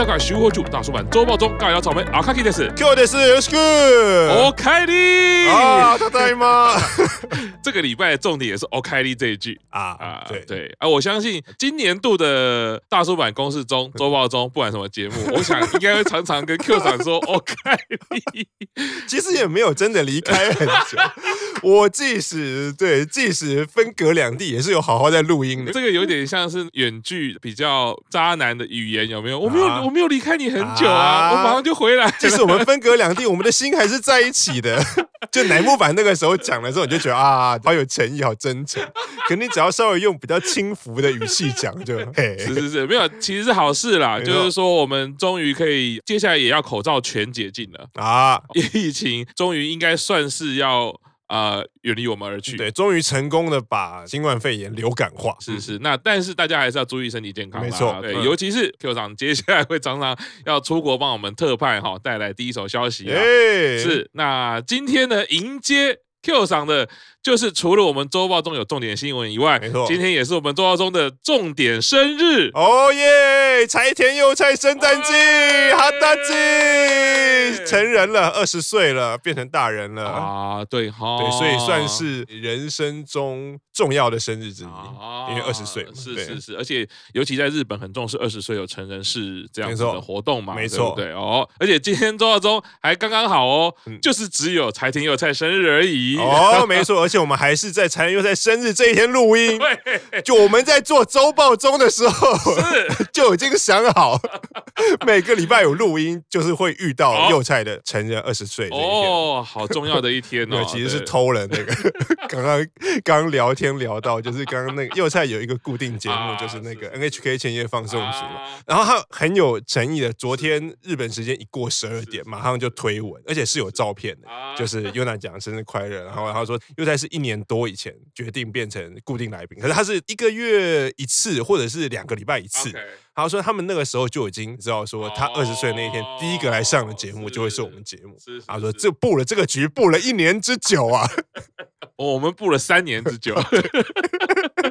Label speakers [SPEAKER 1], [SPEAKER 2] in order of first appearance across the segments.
[SPEAKER 1] 东欧吉萨卡徐火柱大叔版周报中尬聊草莓阿卡基的是。
[SPEAKER 2] Q 的是 Good，
[SPEAKER 1] 哦开利
[SPEAKER 2] 啊，他在吗？
[SPEAKER 1] 这个礼拜的重点也是 o k 利这一句
[SPEAKER 2] 啊
[SPEAKER 1] 啊
[SPEAKER 2] 啊，对
[SPEAKER 1] 对啊，我相信今年度的大叔版公式中周报中，不管什么节目，我想应该会常常跟 Q 长说 o k 利。
[SPEAKER 2] 其实也没有真的离开很久，我即使对，即使分隔两地，也是有好好在录音的。
[SPEAKER 1] 这个有点像是远距比较渣男的语言，有没有？我没有，
[SPEAKER 2] 啊
[SPEAKER 1] 我没有离开你很久啊，
[SPEAKER 2] 啊
[SPEAKER 1] 我马上就回来了。
[SPEAKER 2] 即使我们分隔两地，我们的心还是在一起的。就乃木坂那个时候讲的时候，你就觉得啊，好有诚意，好真诚。可你只要稍微用比较轻浮的语气讲，就 嘿，
[SPEAKER 1] 是是是，没有，其实是好事啦。就是说，我们终于可以，接下来也要口罩全解禁了，
[SPEAKER 2] 啊，
[SPEAKER 1] 疫情终于应该算是要呃远离我们而去。
[SPEAKER 2] 对，终于成功的把新冠肺炎流感化。
[SPEAKER 1] 是是，那但是大家还是要注意身体健康啦。
[SPEAKER 2] 没错
[SPEAKER 1] 对，
[SPEAKER 2] 嗯
[SPEAKER 1] 尤其是 Q 长接下来会常常要出国帮我们特派哈，带来第一手消息啊。
[SPEAKER 2] 哎，
[SPEAKER 1] 是，那今天呢，迎接 Q 赏的，就是除了我们周报中有重点新闻以外，
[SPEAKER 2] 没错
[SPEAKER 1] 今天也是我们周报中的重点生日。
[SPEAKER 2] 哦耶！柴田佑菜圣诞季，
[SPEAKER 1] 哎
[SPEAKER 2] 哈达季，成人了，二十岁了，变成大人了。
[SPEAKER 1] 啊，对哈，
[SPEAKER 2] 对，所以算是人生中重要的生日之一，
[SPEAKER 1] 啊
[SPEAKER 2] 因为二十岁嘛。
[SPEAKER 1] 是是是，而且尤其在日本很重视二十岁有成人式这样子的活动嘛，
[SPEAKER 2] 没
[SPEAKER 1] 错对对哦。而且今天周报中还刚刚好哦，
[SPEAKER 2] 嗯
[SPEAKER 1] 就是只有柴田佑菜生日而已。
[SPEAKER 2] 哦，没错，而且我们还是在柴田佑菜生日这一天录音。
[SPEAKER 1] 对，
[SPEAKER 2] 就我们在做周报中的时候，
[SPEAKER 1] 是
[SPEAKER 2] 就已经想好，每个礼拜有录音，就是会遇到佑菜的成人二十岁。
[SPEAKER 1] 哦，好重要的一天哦
[SPEAKER 2] 有，，其实是偷了那个。刚刚刚聊天聊到，就是刚刚那个佑菜有一个固定节目，
[SPEAKER 1] 啊
[SPEAKER 2] 就是那
[SPEAKER 1] 个
[SPEAKER 2] NHK 千夜放送局嘛。
[SPEAKER 1] 啊
[SPEAKER 2] 然后他很有诚意的，昨天日本时间一过十二点，马上就推文，而且是有照片的，
[SPEAKER 1] 啊
[SPEAKER 2] 就是 Yuna 讲生日快乐。然后然后说佑菜是一年多以前决定变成固定来宾，可是他是一个月一次，或者是两个礼拜一次。然后说他们那个时候就已经知道说他二十岁那一天
[SPEAKER 1] 哦
[SPEAKER 2] 第一个来上的节目就会是我们节目。他说
[SPEAKER 1] 是
[SPEAKER 2] 这布了这个局布了一年之久啊。
[SPEAKER 1] 哦我们布了三年之久，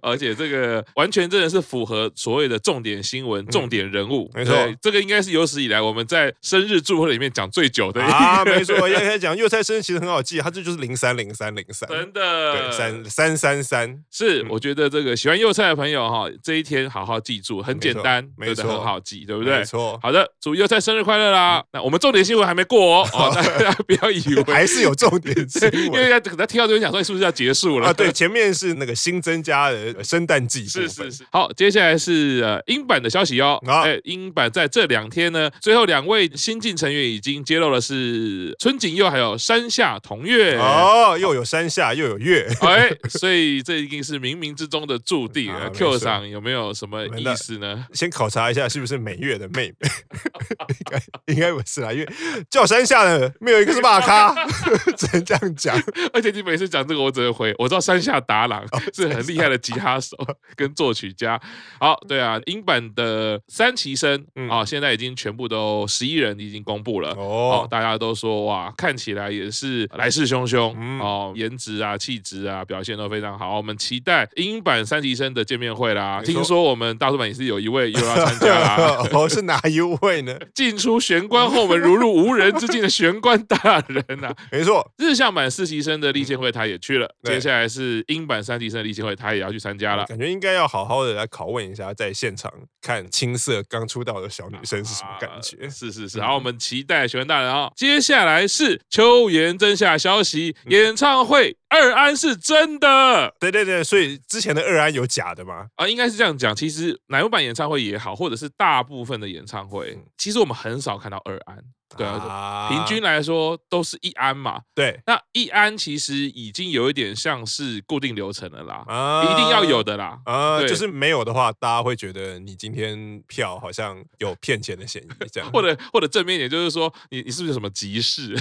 [SPEAKER 1] 而且这个完全真的是符合所谓的重点新闻、重点人物。
[SPEAKER 2] 没
[SPEAKER 1] 错这个应该是有史以来我们在生日祝贺里面讲最久的
[SPEAKER 2] 啊，没错，要开始讲，幼菜生日其实很好记，他这就是零三零三零三，
[SPEAKER 1] 真的
[SPEAKER 2] 对，三三三三，
[SPEAKER 1] 是，
[SPEAKER 2] 嗯
[SPEAKER 1] 我觉得这个喜欢幼菜的朋友哈，这一天好好记住，很简单，没错好记，对不对？
[SPEAKER 2] 没错，
[SPEAKER 1] 好的，祝幼菜生日快乐啦！那我们重点新闻还没过哦，哦，大家不要以为
[SPEAKER 2] 还是有重点 新
[SPEAKER 1] 因为
[SPEAKER 2] 闻
[SPEAKER 1] 要等他听到这边讲说是不是要结束了
[SPEAKER 2] 啊，对，前面是那个新增加的圣诞季部
[SPEAKER 1] 是是是，好，接下来是呃英版的消息哦。
[SPEAKER 2] 好
[SPEAKER 1] 哎，英版在这两天呢，最后两位新晋成员已经揭露了是春井佑还有山下同月。
[SPEAKER 2] 哦，又有山下又有月，
[SPEAKER 1] 哎，所以这一定是冥冥之中的注定 Q
[SPEAKER 2] 错
[SPEAKER 1] 上有没有什么意思呢？
[SPEAKER 2] 先考察一下是不是美月的妹妹，应该应该不是啦，因为叫山下的没有一个是大咖，只能这样讲。
[SPEAKER 1] 而且你每次讲这个，我只能回，我知道山下达郎
[SPEAKER 2] 哦
[SPEAKER 1] 是很厉害的吉他手 跟作曲家。好，对啊，英版的三期生
[SPEAKER 2] 嗯
[SPEAKER 1] 啊，现在已经全部都十一人已经公布了。哦
[SPEAKER 2] 哦，，
[SPEAKER 1] 大家都说哇，看起来也是来势汹汹、
[SPEAKER 2] 嗯
[SPEAKER 1] 哦，颜值啊、气质啊，表现都非常好。我们期待英版三期生的见面会啦。听说我们大叔版也是有一位又要参加啦，
[SPEAKER 2] 哦，是哪一位呢？
[SPEAKER 1] 进出玄关后门如入无人之境的玄关大人呐、啊。
[SPEAKER 2] 没错，
[SPEAKER 1] 日向版四期生的立宪会他也去了，接下来是英版三旗生的立宪会他也要去参加了。
[SPEAKER 2] 感觉应该要好好的来拷问一下，在现场看青涩刚出道的小女生是什么感觉
[SPEAKER 1] 啊。是是是，
[SPEAKER 2] 嗯
[SPEAKER 1] 好，我们期待玄关大人啊、接下来是秋元真夏消息，演唱会二安是真的
[SPEAKER 2] 对对对，所以之前的二安有假的吗？
[SPEAKER 1] 啊，应该是这样讲。其实乃木坂演唱会也好，或者是大部分的演唱会，其实我们很少看到二安。对啊，
[SPEAKER 2] 啊
[SPEAKER 1] 平均来说都是一安嘛。
[SPEAKER 2] 对
[SPEAKER 1] 那一安其实已经有一点像是固定流程了啦，
[SPEAKER 2] 啊
[SPEAKER 1] 一定要有的啦。
[SPEAKER 2] 啊，就是没有的话，大家会觉得你今天票好像有骗钱的嫌疑，这样。
[SPEAKER 1] 或者或者正面一点，就是说你你是不是有什么急事，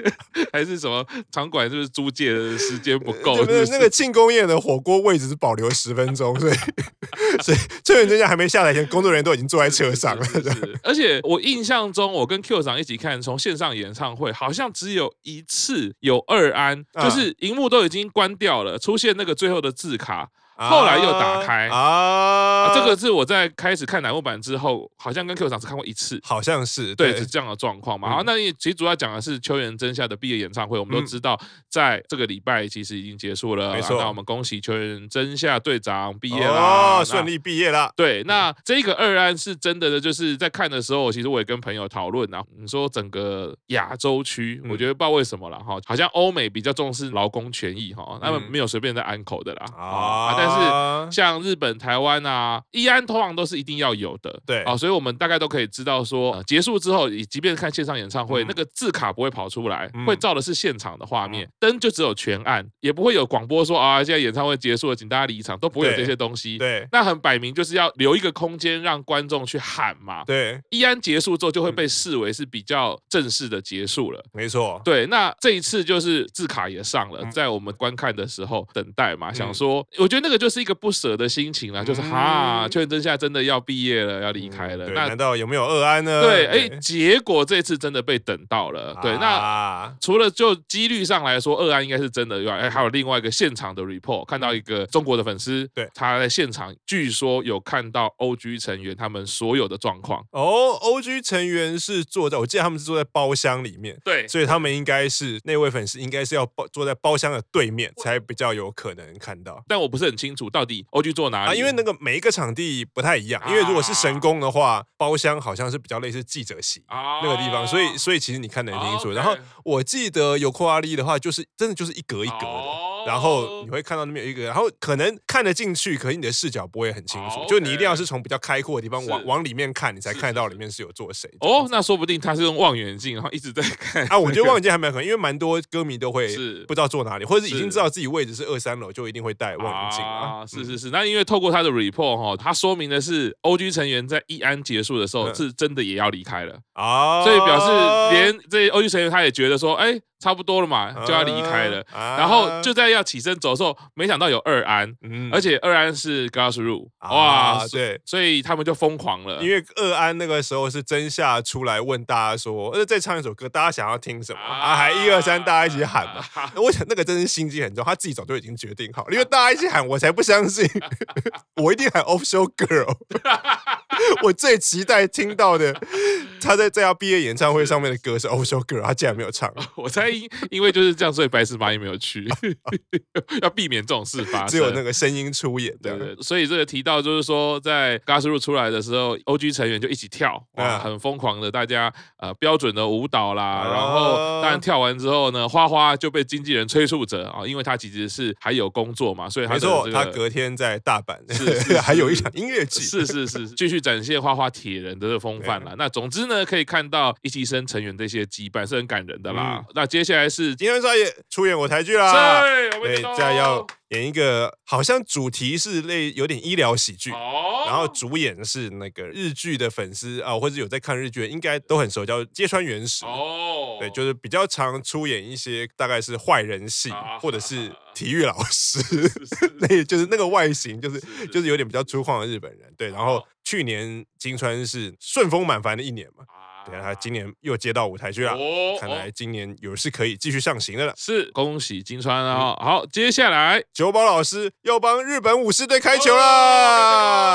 [SPEAKER 1] 还是什么场馆是不是租借的时间不够？
[SPEAKER 2] 就是是
[SPEAKER 1] 不是
[SPEAKER 2] 那个庆功宴的火锅位置是保留十分钟，所以 所以崔元真家还没下来前，工作人员都已经坐在车上了。
[SPEAKER 1] 是是是而且我印象中，我跟 Q 长一起看从线上演唱会，好像只有一次有二安，
[SPEAKER 2] 啊
[SPEAKER 1] 就是荧幕都已经关掉了，出现那个最后的字卡。后来又打开。
[SPEAKER 2] 啊。
[SPEAKER 1] 啊，这个是我在开始看乃木坂之后，好像跟 Q 场只看过一次，
[SPEAKER 2] 好像是
[SPEAKER 1] 对，是这样的状况嘛。好，那也其实主要讲的是秋元真夏的毕业演唱会，我们都知道，在这个礼拜其实已经结束了，没错。那我们恭喜秋元真夏队长毕业了，哦，
[SPEAKER 2] 顺利毕业了。
[SPEAKER 1] 对，那这个二安是真的的，就是在看的时候，其实我也跟朋友讨论啊，你说整个亚洲区，我觉得不知道为什么了哈，好像欧美比较重视劳工权益哈，他们没有随便在安口的啦啊，但是像日本、台湾啊，一安通常都是一定要有的，对。啊，所以我们大概都可以知道说，结束之后，即便是看线上演唱会，那个字卡不会跑出来，会照的是现场的画面，灯就只有全暗，也不会有广播说啊，现在演唱会结束了，请大家离场，都不会有这些东西。对，那很摆明就是要留一个空间让观众去喊嘛。对，一安结束之后就会被视为是比较正式的结束了。没错，对，那这一次就是字卡也上了，在我们观看的时候等待嘛，想说，我觉得那个就是一个不舍的心情啦，就是哈，确认真下真的要毕业了，要离开了。那难道有没有二安呢？对，哎，结果这次真的被等到了。对，那除了就几率上来说，二安应该是真的以外，哎，还有另外一个现场的 report，看到一个中国的粉丝，对，他在现场据说有看到 OG 成员他们所有的状况。哦，OG 成员是坐在，我记得他们是坐在包厢里面，对，所以他们应该是那位粉丝应该是要包坐在包厢的对面才比较有可能看到。但我不是很清楚到底 OG 做哪里，因为那个每一个场地不太一样，因为如果是神宫的话，包厢好像是比较类似记者席那个地方，所以所以其实你看得很清楚。然后我记得有库阿利的话，就是真的就是一格一格的。然后你会看到那边有一个，然后可能看得进去，可是你的视角不会很清楚，就你一定要是从比较开阔的地方往往里面看，你才看得到里面是有坐谁。哦，那说不定他是用望远镜，然后一直在看。啊，我觉得望远镜还蛮可能，因为蛮多歌迷都会是。不知道坐哪里，或者是已经知道自己位置是二三楼，就一定会带望远镜啊。是是是，那因为透过他的 report 哈，他说明的是 OG 成员在一安结束的时候是真的也要离开了。啊，所以表示连这些 OG 成员他也觉得说，哎。差不多了嘛，就要离开了。然后就在要起身走的时候，没想到有二安，而且二安是 Glassroot，哇，对，所以他们就疯狂了。因为二安那个时候是真夏出来问大家说，呃，再唱一首歌，大家想要听什么啊？还一二三，大家一起喊嘛。我想那个真是心机很重，他自己早就已经决定好了，因为 大家一起喊，我才不相信，我一定喊 Official Girl。我最期待听到的，他在在他毕业演唱会上面的歌是 Official Girl，他竟然没有唱，我猜。因为就是这样，所以白石麻衣没有去，要避免这种事发生。只有那个声音出演，对对。所以这个提到就是说，在 Glassroot 出来的时候，OG 成员就一起跳，哇，很疯狂的，大家呃标准的舞蹈啦。然后当然跳完之后呢，花花就被经纪人催促着啊，因为他其实是还有工作嘛，所以他没错，他隔天在大阪是 还有一场音乐剧，是是是，继续展现花花铁人的风范啦。那总之呢，可以看到一期生成员这些羁绊是很感人的啦。那接下来是金川少爷出演我台剧啦，对，现在要演一个好像主题是类有点医疗喜剧，然后主演是那个日剧的粉丝啊，或者有在看日剧，应该都很熟，叫芥川原始。哦，对，就是比较常出演一些大概是坏人戏，或者是体育老师，那 就是那个外形，就是就是有点比较粗犷的日本人。对，然后去年金川是顺风满帆的一年嘛。对啊，他今年又接到舞台剧了，哦、看来今年有是可以继续上行的了。是，恭喜金川啊！嗯、好，接下来久保老师要帮日本武士队开球啦！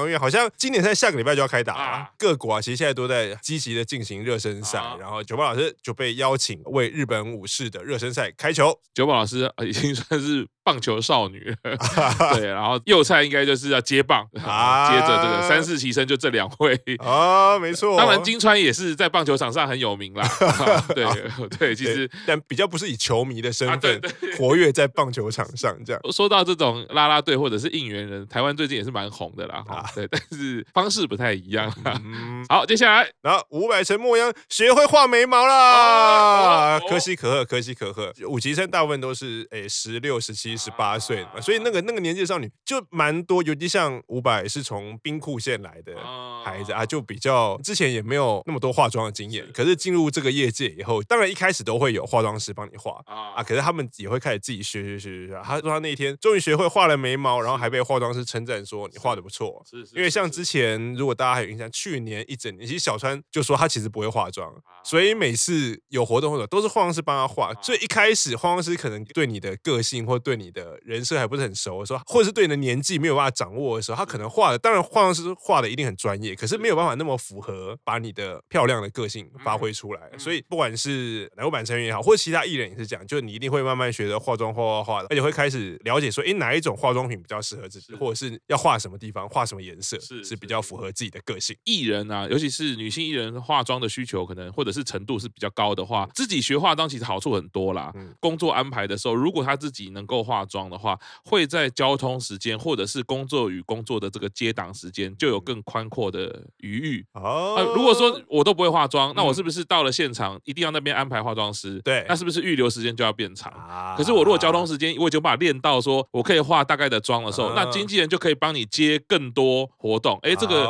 [SPEAKER 1] 因为好像今年在下个礼拜就要开打了，啊、各国啊其实现在都在积极的进行热身赛，啊、然后久保老师就被邀请为日本武士的热身赛开球。久保老师已经算是。棒球少女，对，然后右菜应该就是要接棒，啊、接着这个三四齐生就这两位啊，没错。当然金川也是在棒球场上很有名啦，啊、对 对，其实但比较不是以球迷的身份 活跃在棒球场上这样。说到这种啦啦队或者是应援人，台湾最近也是蛮红的啦，哈，对，但是方式不太一样。嗯、好，接下来，然后伍佰陈末央学会画眉毛啦，可喜可贺，可喜可贺。五级生大部分都是诶十六、十七。十八岁嘛，所以那个那个年纪的少女就蛮多，尤其像伍佰是从兵库县来的孩子啊，就比较之前也没有那么多化妆的经验，可是进入这个业界以后，当然一开始都会有化妆师帮你画啊，可是他们也会开始自己学学学学。他说他那天终于学会画了眉毛，然后还被化妆师称赞说你画的不错，是是，
[SPEAKER 2] 因为像之前如果大家还有印象，去年一整年，其实小川就说他其实不会化妆，所以每次有活动或者都是化妆师帮他画。所以一开始化妆师可能对你的个性或对你的人设还不是很熟的时候，或者是对你的年纪没有办法掌握的时候，他可能画的，当然化妆师画的一定很专业，可是没有办法那么符合把你的漂亮的个性发挥出来。所以不管是乃木坂成员也好，或者其他艺人也是这样，就你一定会慢慢学着化妆，画画画的，而且会开始了解说，哎，哪一种化妆品比较适合自己，或者是要画什么地方，画什么颜色是是比较符合自己的个性。
[SPEAKER 1] 艺人啊，尤其是女性艺人化妆的需求可能或者是程度是比较高的话，自己学化妆其实好处很多啦。工作安排的时候，如果她自己能够化妆的话，会在交通时间或者是工作与工作的这个接档时间就有更宽阔的余裕。哦，如果说我都不会化妆，那我是不是到了现场一定要那边安排化妆师？
[SPEAKER 2] 对，
[SPEAKER 1] 那是不是预留时间就要变长？可是我如果交通时间我已经把它练到说我可以化大概的妆的时候，那经纪人就可以帮你接更多活动。哎，这个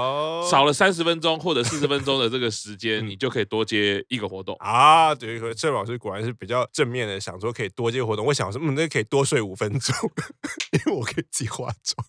[SPEAKER 1] 少了三十分钟或者四十分钟的这个时间，你就可以多接一个活动
[SPEAKER 2] 啊。对，郑老师果然是比较正面的，想说可以多接活动。我想说，嗯，那可以多睡五分钟，因为我可以自己化妆。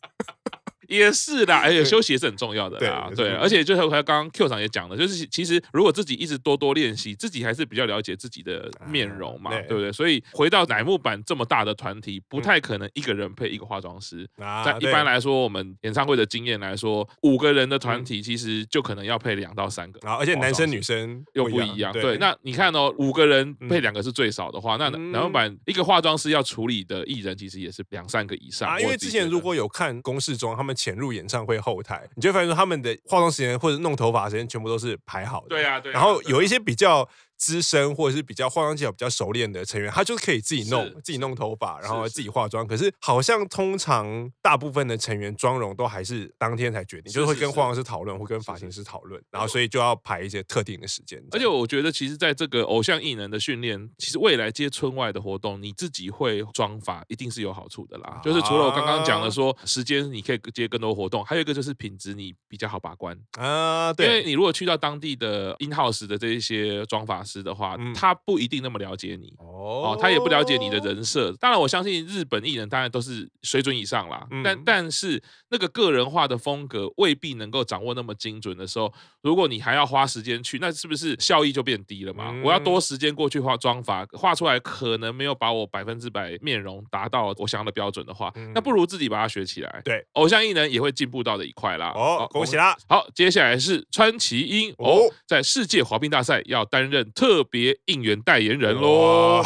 [SPEAKER 1] 也是啦，而且休息也是很重要的啦。对，而且就像刚刚 Q 长也讲了，就是其实如果自己一直多多练习，自己还是比较了解自己的面容嘛，对不对？所以回到乃木坂这么大的团体，不太可能一个人配一个化妆师。在一般来说，我们演唱会的经验来说，五个人的团体其实就可能要配两到三个。
[SPEAKER 2] 而且男生女生
[SPEAKER 1] 又不一样。对，那你看哦，五个人配两个是最少的话，那乃木坂一个化妆师要处理的艺人其实也是两三个以上。
[SPEAKER 2] 啊，因为之前如果有看公式中他们潜入演唱会。后台，你就会发现说他们的化妆时间或者弄头发时间全部都是排好的。
[SPEAKER 1] 对啊，对。
[SPEAKER 2] 然后有一些比较。资深或者是比较化妆技巧比较熟练的成员，他就是可以自己弄自己弄头发，然后自己化妆。可是好像通常大部分的成员妆容都还是当天才决定，就是会跟化妆师讨论，会跟发型师讨论，然后所以就要排一些特定的时间。
[SPEAKER 1] 而且我觉得，其实在这个偶像艺能的训练，其实未来接春外的活动，你自己会妆发一定是有好处的啦。就是除了我刚刚讲的说时间你可以接更多活动，还有一个就是品质你比较好把关啊。对，因为你如果去到当地的 in house 的这一些妆发师的话，他。他不一定那么了解你哦，他也不了解你的人设。当然，我相信日本艺人当然都是水准以上啦。但但是那个个人化的风格未必能够掌握那么精准的时候，如果你还要花时间去，那是不是效益就变低了嘛？我要多时间过去化妆法，画出来可能没有把我百分之百面容达到我想要的标准的话，那不如自己把它学起来。对，偶像艺人也会进步到的一块啦。
[SPEAKER 2] 哦，恭喜啦！
[SPEAKER 1] 好，接下来是川崎英哦，在世界滑冰大赛要担任特别应援代言人喽，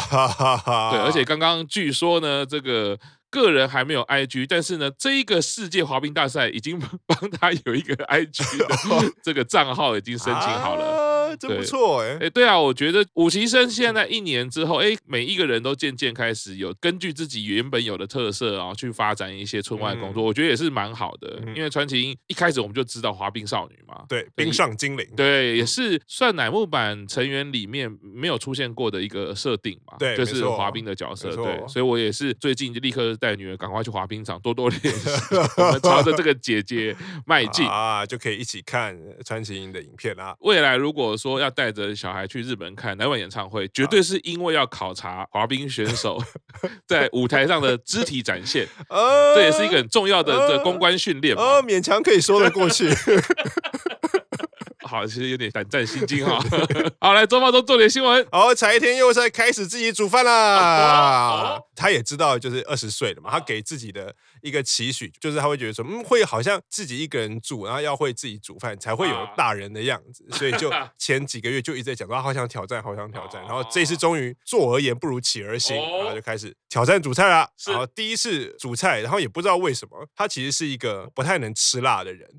[SPEAKER 1] 对，而且刚刚据说呢，这个个人还没有 IG，但是呢，这一个世界滑冰大赛已经帮他有一个 IG 的 这个账号已经申请好了。
[SPEAKER 2] 真不错哎
[SPEAKER 1] 哎，对啊，我觉得五期生现在一年之后，哎，每一个人都渐渐开始有根据自己原本有的特色啊，去发展一些村外工作，我觉得也是蛮好的。因为川崎英一开始我们就知道滑冰少女嘛，
[SPEAKER 2] 对，冰上精灵，
[SPEAKER 1] 对，也是算乃木坂成员里面没有出现过的一个设定嘛，对，就是滑冰的角色，对，所以我也是最近就立刻带女儿赶快去滑冰场多多练习，我们朝着这个姐姐迈进
[SPEAKER 2] 啊，就可以一起看川崎英的影片啦。
[SPEAKER 1] 未来如果说要带着小孩去日本看乃晚演唱会，绝对是因为要考察滑冰选手 在舞台上的肢体展现，这也是一个很重要的这公关训练
[SPEAKER 2] 哦，勉强可以说得过去。
[SPEAKER 1] 好，其实有点胆战心惊哈。好，来周报中做点新闻。
[SPEAKER 2] 好，柴田佑在开始自己煮饭啦。他也知道，就是二十岁了嘛，他给自己的一个期许，就是他会觉得说，嗯，会好像自己一个人住，然后要会自己煮饭，才会有大人的样子。所以就 前几个月就一直在讲说，他好想挑战，好想挑战。然后这次终于坐而言不如起而行，然后就开始挑战煮菜啦。然后第一次煮菜，然后也不知道为什么，他其实是一个不太能吃辣的人。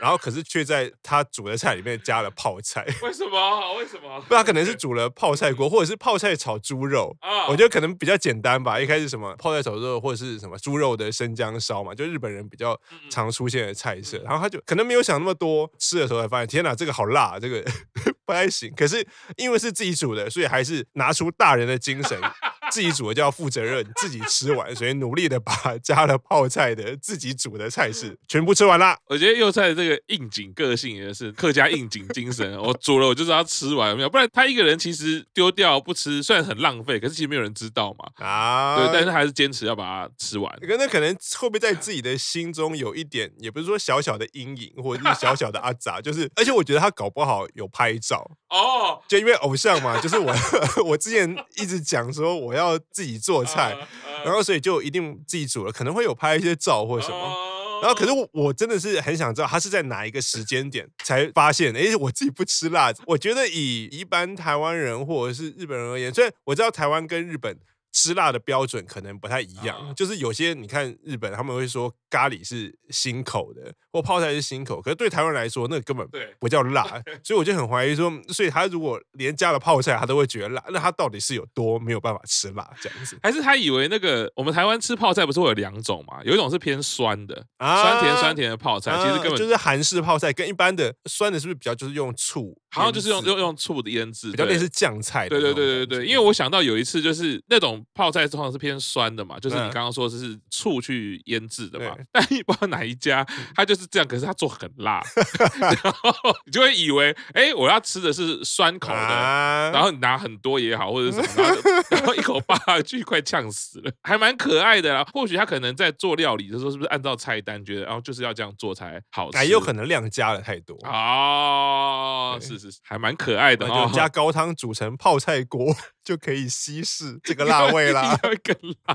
[SPEAKER 2] 然后可是却在他煮的菜里面加了泡菜，
[SPEAKER 1] 为什么？为什么？
[SPEAKER 2] 不，他可能是煮了泡菜锅，或者是泡菜炒猪肉。啊，我觉得可能比较简单吧。一开始什么泡菜炒猪肉，或者是什么猪肉的生姜烧嘛，就日本人比较常出现的菜色。然后他就可能没有想那么多，吃的时候才发现，天哪，这个好辣，这个 不太行。可是因为是自己煮的，所以还是拿出大人的精神。自己煮的就要负责任，自己吃完，所以努力的把加了泡菜的自己煮的菜式 全部吃完啦。
[SPEAKER 1] 我觉得幼菜的这个应景个性也是客家应景精神，我煮了我就是要吃完，没有不然他一个人其实丢掉不吃，虽然很浪费，可是其实没有人知道嘛。啊，对，但是还是坚持要把它吃完。
[SPEAKER 2] 可那可能会不会在自己的心中有一点，也不是说小小的阴影，或者是小小的阿杂，就是而且我觉得他搞不好有拍照哦，就因为偶像嘛，就是我我之前一直讲说我要自己做菜，然后所以就一定自己煮了，可能会有拍一些照或什么。然后，可是我我真的是很想知道，他是在哪一个时间点才发现？哎，我自己不吃辣子。我觉得以一般台湾人或者是日本人而言，所以我知道台湾跟日本吃辣的标准可能不太一样。就是有些你看日本他们会说咖喱是辛口的。或泡菜是辛口，可是对台湾人来说，那个根本不叫辣，所以我就很怀疑说，所以他如果连加了泡菜，他都会觉得辣，那他到底是有多没有办法吃辣这样子？
[SPEAKER 1] 还是他以为那个我们台湾吃泡菜不是会有两种嘛？有一种是偏酸的，啊、酸甜酸甜的泡菜，啊、其实根本
[SPEAKER 2] 就是韩式泡菜，跟一般的酸的是不是比较就是用醋？
[SPEAKER 1] 好像就是用用用醋的腌制，
[SPEAKER 2] 比较类似酱菜的。
[SPEAKER 1] 对对对对对，因为我想到有一次就是那种泡菜通常是偏酸的嘛，就是你刚刚说的是醋去腌制的嘛，但你不知道哪一家他就是这样，可是他做很。辣，然后你就会以为，哎，我要吃的是酸口的，啊、然后你拿很多也好，或者什么，然后，然后一口扒下去，快呛死了，还蛮可爱的啦。或许他可能在做料理的时候，是不是按照菜单觉得，然后就是要这样做才好吃？
[SPEAKER 2] 也有可能量加了太多
[SPEAKER 1] 哦，对是是是，还蛮可爱的哦。
[SPEAKER 2] 加高汤煮成泡菜锅。就可以稀释这个辣味啦，
[SPEAKER 1] 更辣。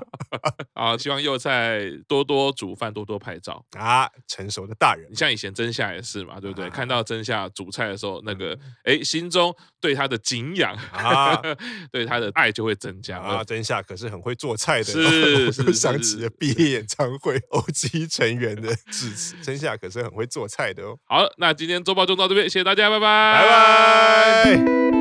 [SPEAKER 1] 好，希望幼菜多多煮饭，多多拍照
[SPEAKER 2] 啊！成熟的大人，
[SPEAKER 1] 你像以前真夏也是嘛，对不对？啊、看到真夏煮菜的时候，那个哎、嗯，心中对他的敬仰啊，对他的爱就会增加
[SPEAKER 2] 啊。真夏可是很会做菜的，
[SPEAKER 1] 是是，
[SPEAKER 2] 想起了毕业演唱会，OG 成员的 致辞。真夏可是很会做菜的哦。
[SPEAKER 1] 好，那今天周报就到这边，谢谢大家，拜拜，拜拜。